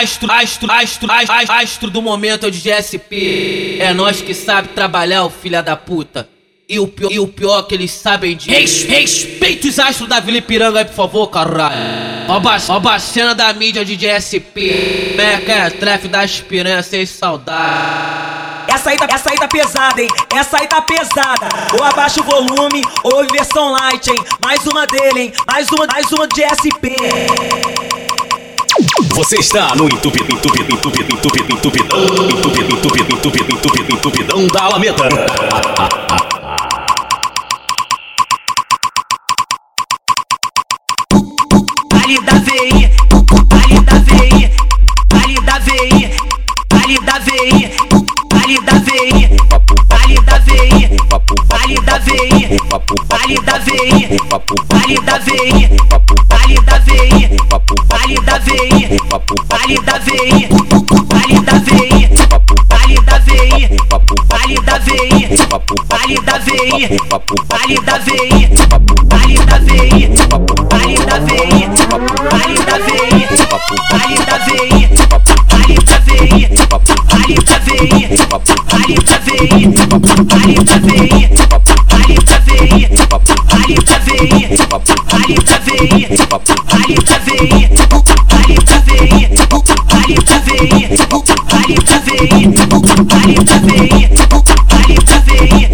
astro, astro, astro, astro, astro do momento é o DJ SP. É nós que sabe trabalhar, o filha da puta. E o pior, e o pior que eles sabem de. Res, respeita os astros da Vila Ipiranga aí, por favor, caralho. Ó, a cena da mídia de DSP. Meca é trefe das piranhas sem saudade. Essa aí, tá, essa aí tá pesada, hein? Essa aí tá pesada. Ou abaixa o volume, ou versão light, hein? Mais uma dele, hein? Mais uma, mais uma de SP. Você está no entupido, entupido, entupido, entupido, entupidão, entupido, entupido, entupido, entupido, entupidão da Alameda. Ali da VI, ali da VI, ali da VI, ali da VI, ali da VI, ali da VI, ali da VI, ali da VI, ali da VI, ali da VI, ali da VI, ali da VI, ali da VI, ali da VI, ali da VI, ali da VI, ali da VI, ali da VI, ali da VI, ali da VI, ali da VI, ali da VI, ali da VI, ali da VI, ali da VI, ali da VI, ali da VI, ali da VI, ali da VI, ali da VI, ali da VI, ali da VI,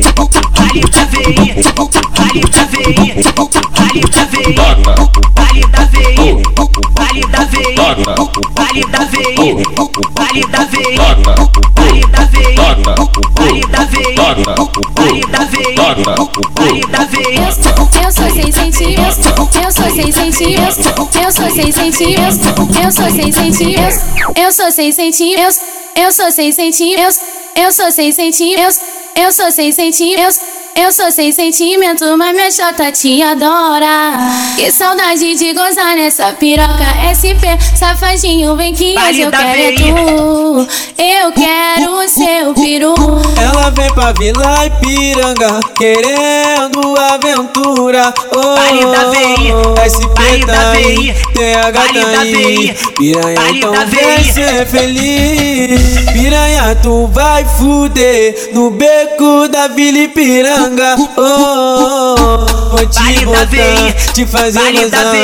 ali da VI, ali da VI, ali da VI, ali da VI, ali da VI, ali da VI, ali da VI, ali da VI, ali da VI, ali da VI, ali da VI. Eu sou sem sentimentos, eu sou sem sentimentos, eu sou sem sentimentos, eu sou sem sentimentos, eu sou sem sentimentos, eu sou sem sentimentos, eu sou sem sentimentos, eu sou sem sentimentos. Eu sou sem sentimento, mas minha chota te adora. Que saudade de gozar nessa piroca SP. Safadinho, vem que hoje eu quero é tu. Eu quero o seu peru. Ela vem pra Vila Ipiranga, querendo aventura. Oh, da VI, SP tá aí, VI, TH tá da aí. VI, Piranha, então vem ser feliz. Piranha, tu vai fuder no beco da Vila Ipiranga. Oh, vou te botar, te fazer gozar.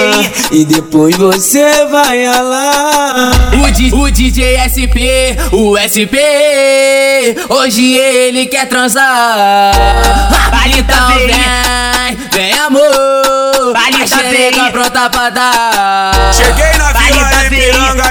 E depois você vai ralar. O, o DJ SP, o SP, hoje ele quer transar. Vale então vem, vem amor, Vale a da xereca VI. pronta pra dar. Cheguei na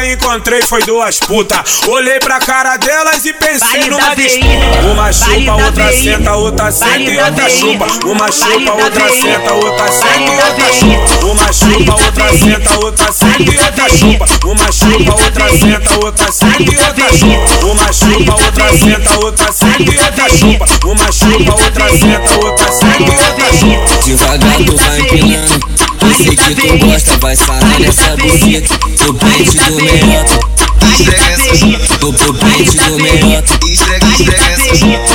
E encontrei foi duas puta. Olhei pra cara delas e pensei numa disputa. Uma chupa, outra senta, outra senta e outra chupa. Uma chupa, outra senta, outra senta e outra chupa. Uma chupa, outra senta, outra senta e outra chupa. Uma chupa, outra senta, outra senta e outra chupa. Uma chupa, outra senta, outra senta e outra chupa. Uma chupa, outra senta, outra senta e outra chupa. Devagar tu vai empinando sei que tu gosta, vai sarar nessa buceta Do pente do meiota Do pro pente do meiota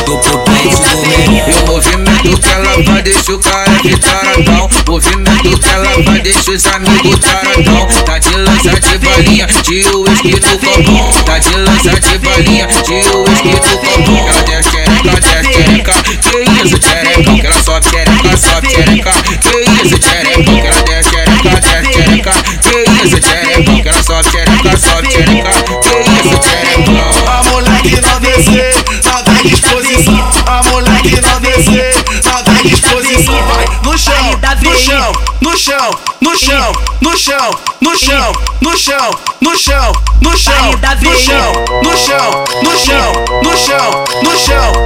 Do pro pente do meiota E o movimento que ela faz deixa o cara de taradão Movimento que ela faz deixa os amigos taradão Tá de lança de balinha, de uísque no copão. Tá de lança de balinha, de uísque no copão. Ela desce xereca, desce xereca? Que isso, xerecão, que ela sobe xereca, sobe xereca sobe xereca, sobe xereca Que isso, xerecão A mulher que não descer, não dá disposição. A mulher que não descer, não dá disposição. Vai no chão, no chão, no chão, no chão, no chão, no chão, no chão, no chão, no chão, no chão, no chão, no chão, no chão, no chão,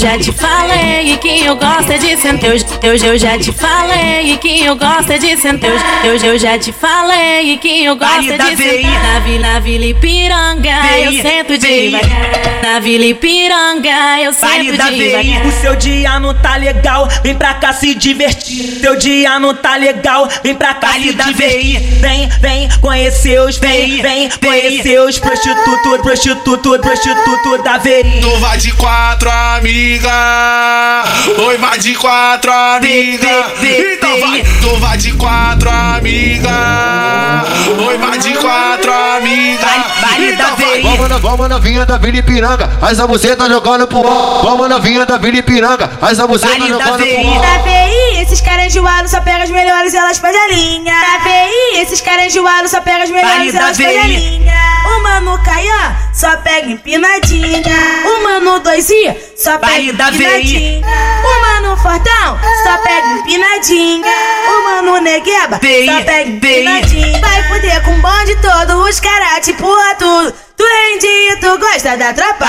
já te falei quem eu gosto é de sentar. Eu, eu já te falei quem eu gosto é de sentar. Eu, eu já te falei quem eu gosto é de sentar. Na Vila, na Vila Ipiranga, eu sento devagar. Na Vila Ipiranga, eu sento devagar. O seu dia não tá legal, vem pra cá se divertir. Seu dia não tá legal, vem pra cá se divertir. Vem, vem conhecer os, vem, vem conhecer os prostitutos, prostituto, prostituto da veri. Tu vai de quatro, amiga. Oi, vai de quatro, amiga. Então vai, tu vai de quatro, amiga. Oi, vai de quatro, amiga. Então vai. Vamos, na- vamos novinha da Vila Ipiranga, as a você tá jogando pro alto. Vamos novinha da Vila Ipiranga, as a você tá jogando pro alto. Na VI, esses caras enjoados só pegam as melhores e elas fazem a linha. Na VI, esses caras enjoados só pegam as melhores da elas fazem a VI. linha. O mano Caian só pega empinadinha. O mano 2i só pega empinadinha. O mano Fortão só pega empinadinha. O mano Negueba só pega empinadinha. Vai fuder com o bonde todo, os caras te empurra tudo. Tu rende e tu gosta da tropa.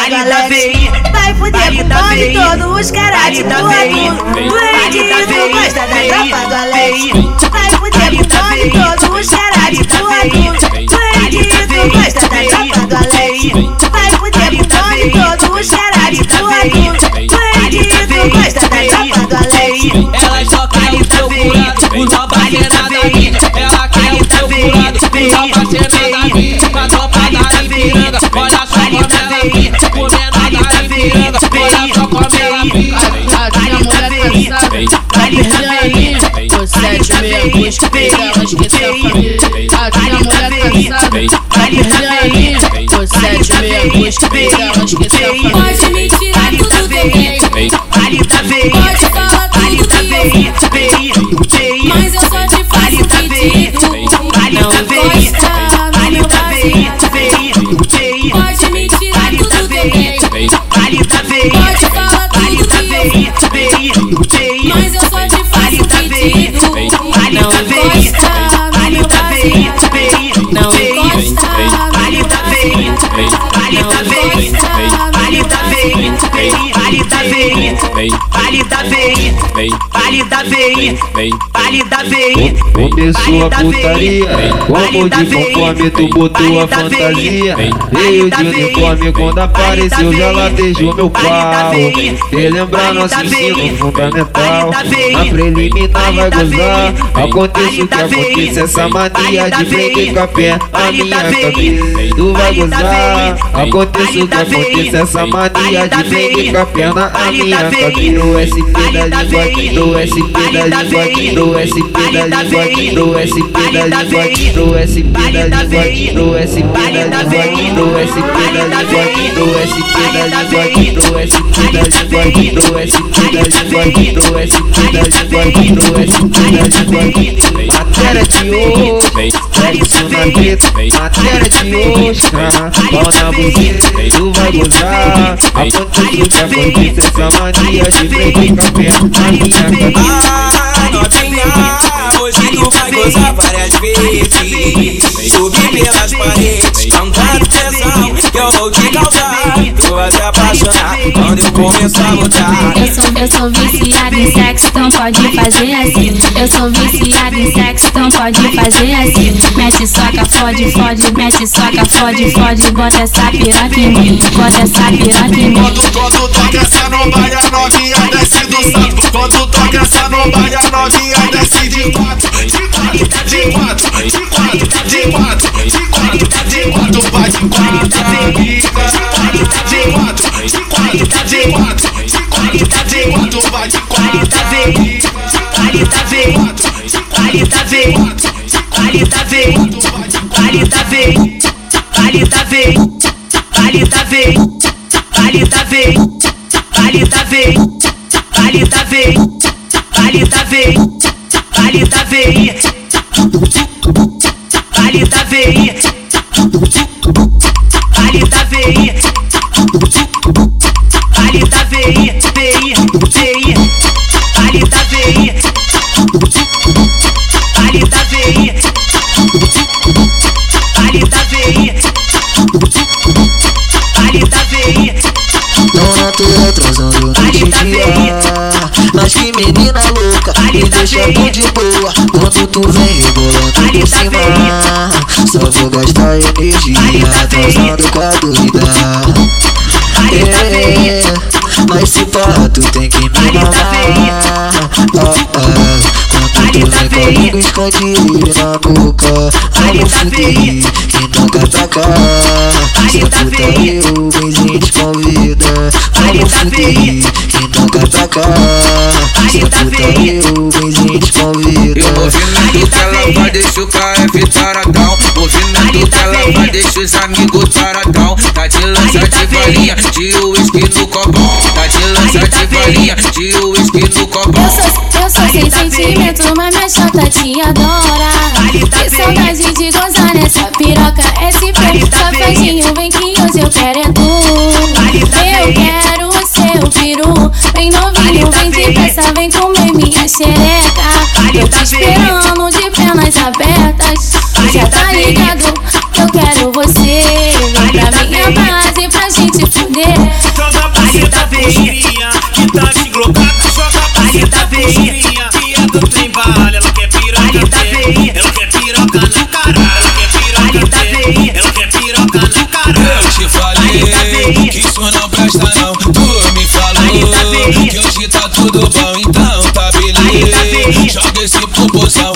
VI. Vai fuder com o bonde todo, os caras te empurra tudo. Tu Vale rende tu gosta da tropa Alex. Vai fuder o será de tudo Doidinho, é tu gosta da chapa do além Vai pro demônio, todo será tu tudo Doidinho, é tu gosta da chapa do além Ela joga no teu curado, o tapa cheira da vida Ela cai no teu curado, o tapa cheira da vida Com a tropa da Ipiranga, olha só como ela é fica Comendo da Ipiranga, olha só como ela fica A minha mulher tá cansada, tá perdendo a linha Tô sete, meia, dois, três Tá tinha mulher casada, Ariane, com sete membros, ela te Pode me tudo do pode falar tudo que eu vem, vem da. Começou a putaria, como de conforme tu botou a fantasia. Veio de uniforme quando apareceu, já latejou meu pau. Relembrar nosso ensino fundamental. A preliminar vai gozar. Acontece o que acontece, essa mania de frente com a pé, a minha cabeça. Tu vai gozar. Acontece o que acontece, essa mania de frente com a perna, a minha cabeça. Do SP da língua aqui, do SP da língua aqui, do SP. Vale da da VI. no SP da da VI. no SP da da VI. no SP da da VI. no SP da da VI. no SP da da VI. no SP da da VI. no SP da da VI. no SP da da VI. no SP da da. VI. Matéria de hoje, sexo na teta, matéria de hoje, pau na buceta, tu vai gozar. Acontece o que acontece, essa mania de prender café na minha cabeça. Ah, novinha, hoje tu vai gozar várias vezes. Subir pelas paredes, cantando tesão Que eu vou te causar, tu vai se apaixonar começar a botar Eu sou, eu sou viciada em sexo, então pode fazer assim. Eu sou viciada em sexo, então pode fazer assim. Mete soca, fode, fode, mete soca, fode, fode. Bota essa piroca em mim, bota essa piroca em mim. Quando, quando toca essa no baile, a novinha desce do salto. Quando toca essa no baile, a novinha desce de quatro, de quatro, de quatro, de quatro, de quatro, de quatro, de quatro, de quatro, amiga. De quatro, de quatro, de quatro, de quatro, de quatro, vai de quatro. Vale da VI. Vale da VI. Vale da VI. Vale da VI. Vale da Mas que menina louca, me deixa tão de boa. Quando tu vem rebolando por cima. Só vou gastar energia transando com a doida é, Mas se pá, tu tem que me mamar. Quando tu vem. comigo esconde na boca. Vamos fuder e não cai pra cá Se a puta eu, beijinho te convida Vamos fuder e não pra cá Se a puta eu, beijinho te convida E o movimento que ela vai deixa o KF taradão. Movimento que ela vai deixa os amigos taradão. Tá de lança de balinha, de uísque no copão Tá de lança de balinha, de uísque no copão Eu sou, eu sou sem sentimento, mas minha chata te adora Que saudade de gozar nessa piroca. SP Safadinho, vem que hoje eu quero é tu. Eu quero o seu peru Vem novinho, vem depressa, vem comer minha xereca. Eu te esperando de pernas abertas. Já tá ligado, eu quero você. Vem pra minha base pra gente fuder Cima, buchinha, que tá de glocada. Joga pra cima, buchinha, que é do trem bala. Ela quer piroca dele, ela quer piroca na cara. Ela quer piroca dele, ela quer piroca na cara. Eu te falei que isso não presta não Tu me falou que hoje tá tudo bom Então tá beleza Joga esse popozão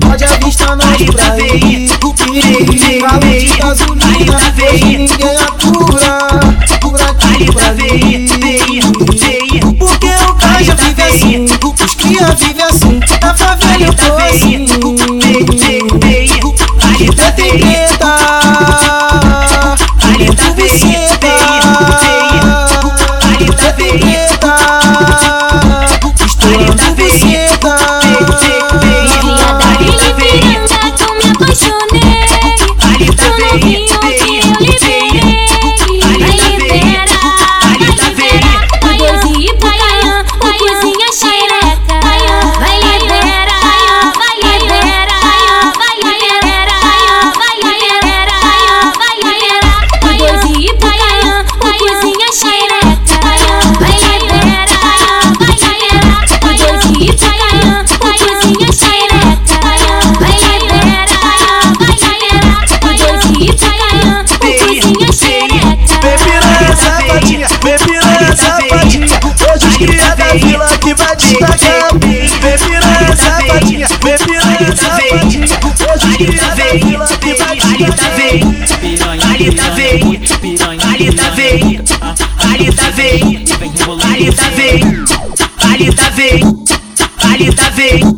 Pode avistar nós pra ir Perigo, carro de gasolina ninguém atura Por aqui, por ali Porque o caixa vive assim. Os cria vive assim. Na favela eu tô assim. De treta vem, valida tá vem.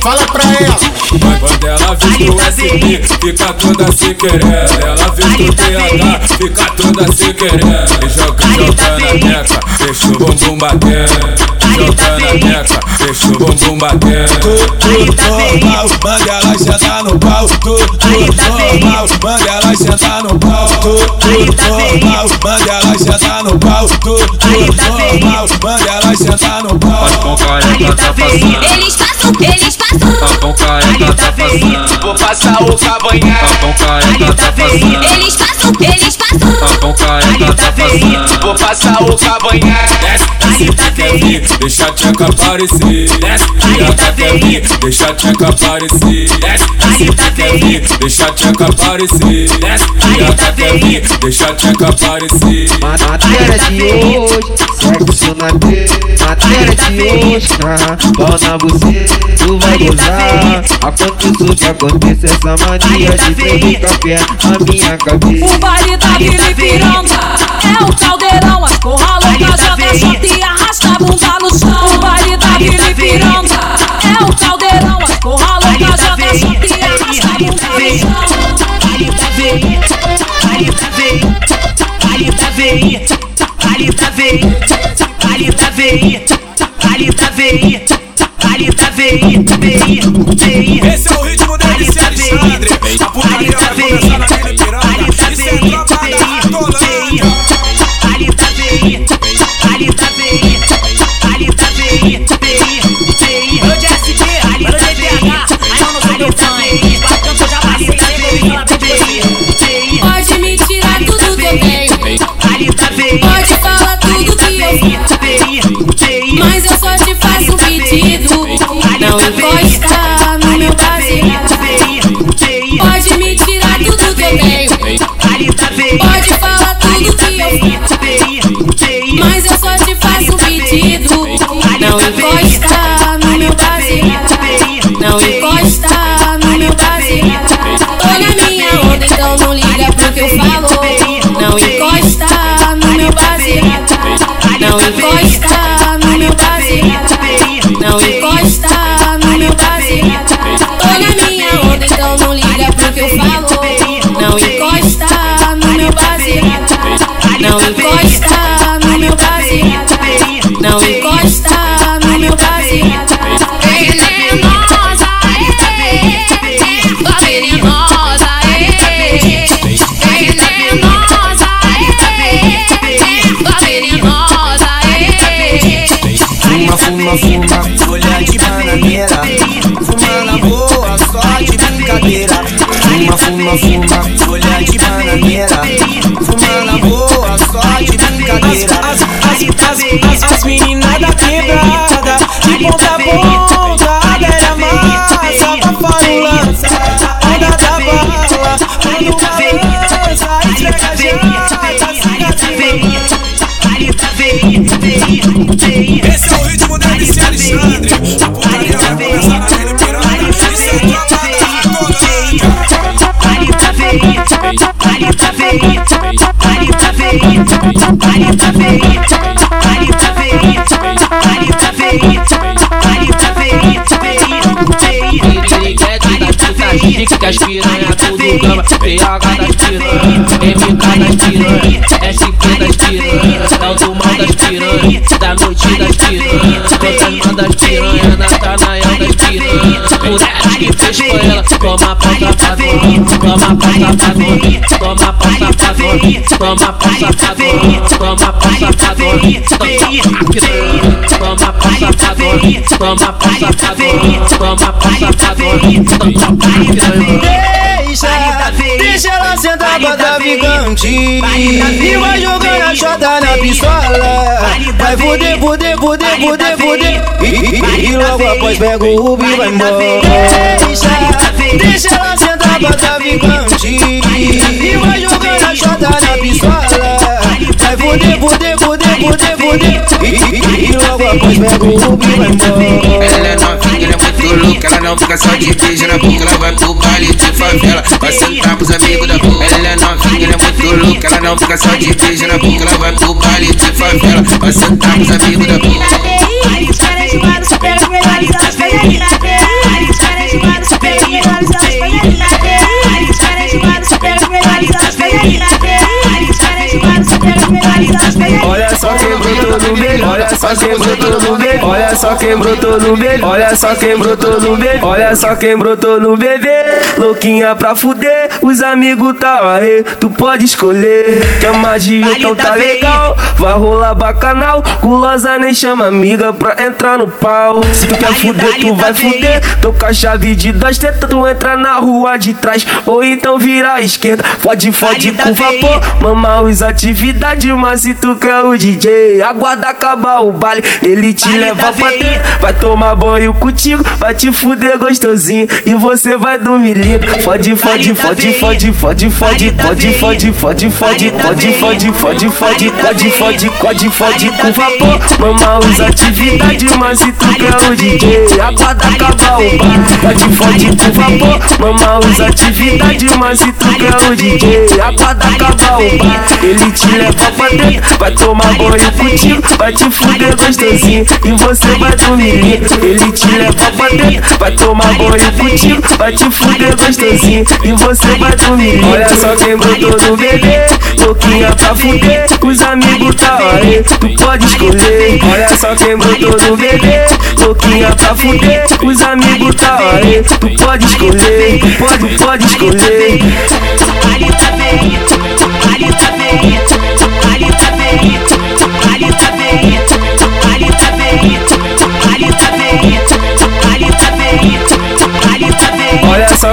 Fala pra ela. Mas quando ela vê Fica toda se querendo Ela vê o TH Fica toda se querendo E joga, joga na teca Deixa o bumbum batendo Joga na teca Deixa o bumbum batendo Tudo normal Manda ela sentar no pau. Tudo normal Manda ela sentar no pau. Tudo normal Manda ela sentar no pau. Tudo normal Manda ela sentar no pau. Tá passando. Eles passam, eles passam. Tá com careca tá passando Vou passar o cavanhaque Tá com careca tá passando Eles passam, eles passam. Tapão careca tá passando. Vou passar o cavanhaque. Desce, quer vir, deixa a tcheca aparecer. Desce, piroca quer vir, deixa a tcheca aparecer. Desce, vir, deixa a tcheca aparecer. Desce, piroca quer vir, deixa a tcheca aparecer. Matéria de hoje, sexo na T. Matéria de hoje, pau na buceta, tu vai gozar. Aconteça o que aconteça, essa mania de beber café na minha cabeça. O baile da Vila Ipiranga é o caldeirão. As porra louca joga shot e veia, baile da veia, baile da veia, baile da veia, baile da veia, baile da veia, veia, veia. Esse é o ritmo Não encosta Fuma, fuma, folha de bananeira Fuma na boa, só de brincadeira Fuma, fuma, fuma, folha de bananeira Fuma na boa, só de brincadeira As, as, as, as, as meninas da quebrada, de ponta a ponta, Piriguete das putas chique, as piranha tudo gama PH das piranha, MK das piranha SP das piranha, é o do mal das piranha Da noite das piranha, Contando das piranha ela que fez com ela Toma pau safadão, toma pau safadão Toma pau safadão, toma pau safadão Toma pau safadão, toma pau safadão Toma pau safadão, toma pau safadão Deixa, deixa ela sentar pra dar gigante E vai jogando a chota na pistola. Vai fuder, fuder, fuder, fuder, fuder. E, logo após pega o rubi e vai embora. Deixa, deixa ela sentar pra dar gigante E vai jogando a chota na pistola. Vai fuder, fuder, fuder, fuder, fuder. e logo após pega o rubi e vai embora maluca, ela não fica só de beijo na boca, ela vai pro baile de favela, vai sentar pros amigos da boca. Ela é novinha, ela é muito louca, ela não fica só de beijo na boca, ela vai pro baile de favela, vai sentar pros amigos da boca. Olha só quem botou no meio, olha só quem botou no meio. Olha só quem brotou no bebê. Olha só quem brotou no bebê. Olha só quem brotou no bebê. Louquinha pra fuder, os amigos tá aí. Tu pode escolher. Quer magia, então tá legal. Vai rolar bacanal. Gulosa nem chama amiga pra entrar no pau. Se tu quer fuder, tu vai fuder. Tô com a chave de dois tetas, tu entra na rua de trás. Ou então vira à esquerda. Fode, fode com vapor. Mamar os atividades, mas se tu quer o DJ, aguarda acabar o baile. Ele te leva pra dentro, vai tomar banho contigo, vai te fuder gostosinho. E você vai dormir lindo. Fode, fode, fode, fode, fode, fode, fode, fode, fode, fode, fode, fode, fode, fode, fode, fode, fode, fode, fode com vapor. Mamar os atividades, mas se tu quer o DJ, aguarda acabar o baile. Fode, fode com vapor. Mamar os atividades, mas se tu quer o DJ, aguarda acabar o baile. Ele te leva pra dentro, vai tomar banho contigo, vai te fuder gostosinho e você vai dormir. Ele te leva pra dentro, vai tomar banho contigo, vai te fuder gostosinho e você vai dormir. Olha só quem botou no bebê, louquinha pra fuder, os amigos tá tu pode escolher. Olha só quem botou no bebê, louquinha pra fuder, os amigos tá aí, tu pode escolher, tu pode, pode escolher. Ali tá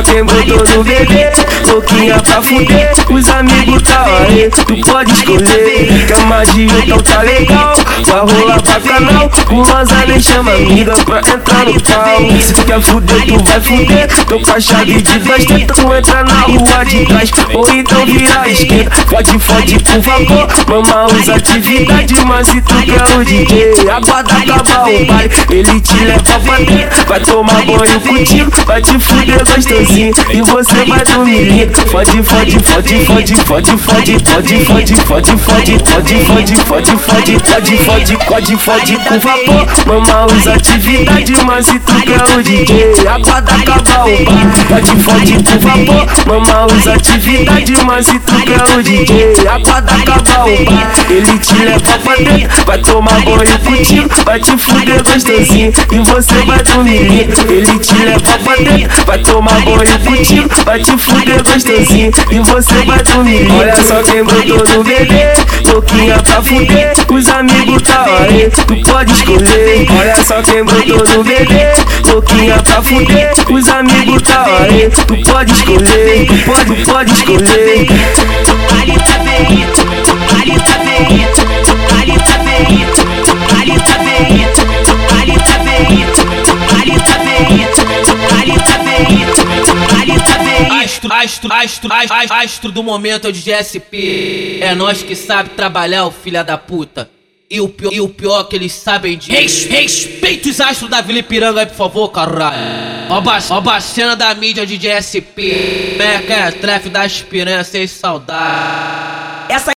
quem botou no bebê, louquinha pra fuder, os amigos tá aí, tu pode escolher. Quer magia, então tá legal, vai rolar pra canal, gulosa nem chama amiga pra entrar no pau. Se tu quer fuder, tu vai fuder, tô com a chave de dois tu entra na rua de trás, ou então vira à esquerda, fode, fode com vapor, mamar os atividades, mas se tu quer o DJ, aguarda acabar o baile, ele te leva pra dentro, vai tomar banho contigo, vai te fuder gostosinho, e você vai dormir. Fode, fode, fode, fode, fode, fode, fode, fode, fode, fode, fode, fode, fode, fode, fode, fode, fode, fode com vapor, mamar os atividades, mas se tu quer o DJ, aguarda acabar o baile, fode, fode com vapor, mamar os atividades, mas se tu quer o DJ, aguarda acabar o baile, ele te leva pra dentro, vai tomar banho contigo, vai te fuder gostosinho, e você vai dormir ele te leva pra dentro, vai tomar banho contigo, vai te fuder gostosinho, e você vai dormir Olha só quem botou no bebê, louquinha pra fuder, os amigos tá aí, tu pode escolher. Olha só quem botou no bebê, louquinha pra fuder, os amigos tá aí, tu pode escolher, tu pode, pode escolher. Tá Astro, astro, astro, astro, do momento é o GSP. É nós que sabe trabalhar, o filha da puta. E o pior, e o pior que eles sabem de. Res, respeita os astros da Vila Ipiranga aí, por favor, caralho. Ó, ó, a cena da mídia de GSP. Meca, é, trefe das piranhas sem saudade.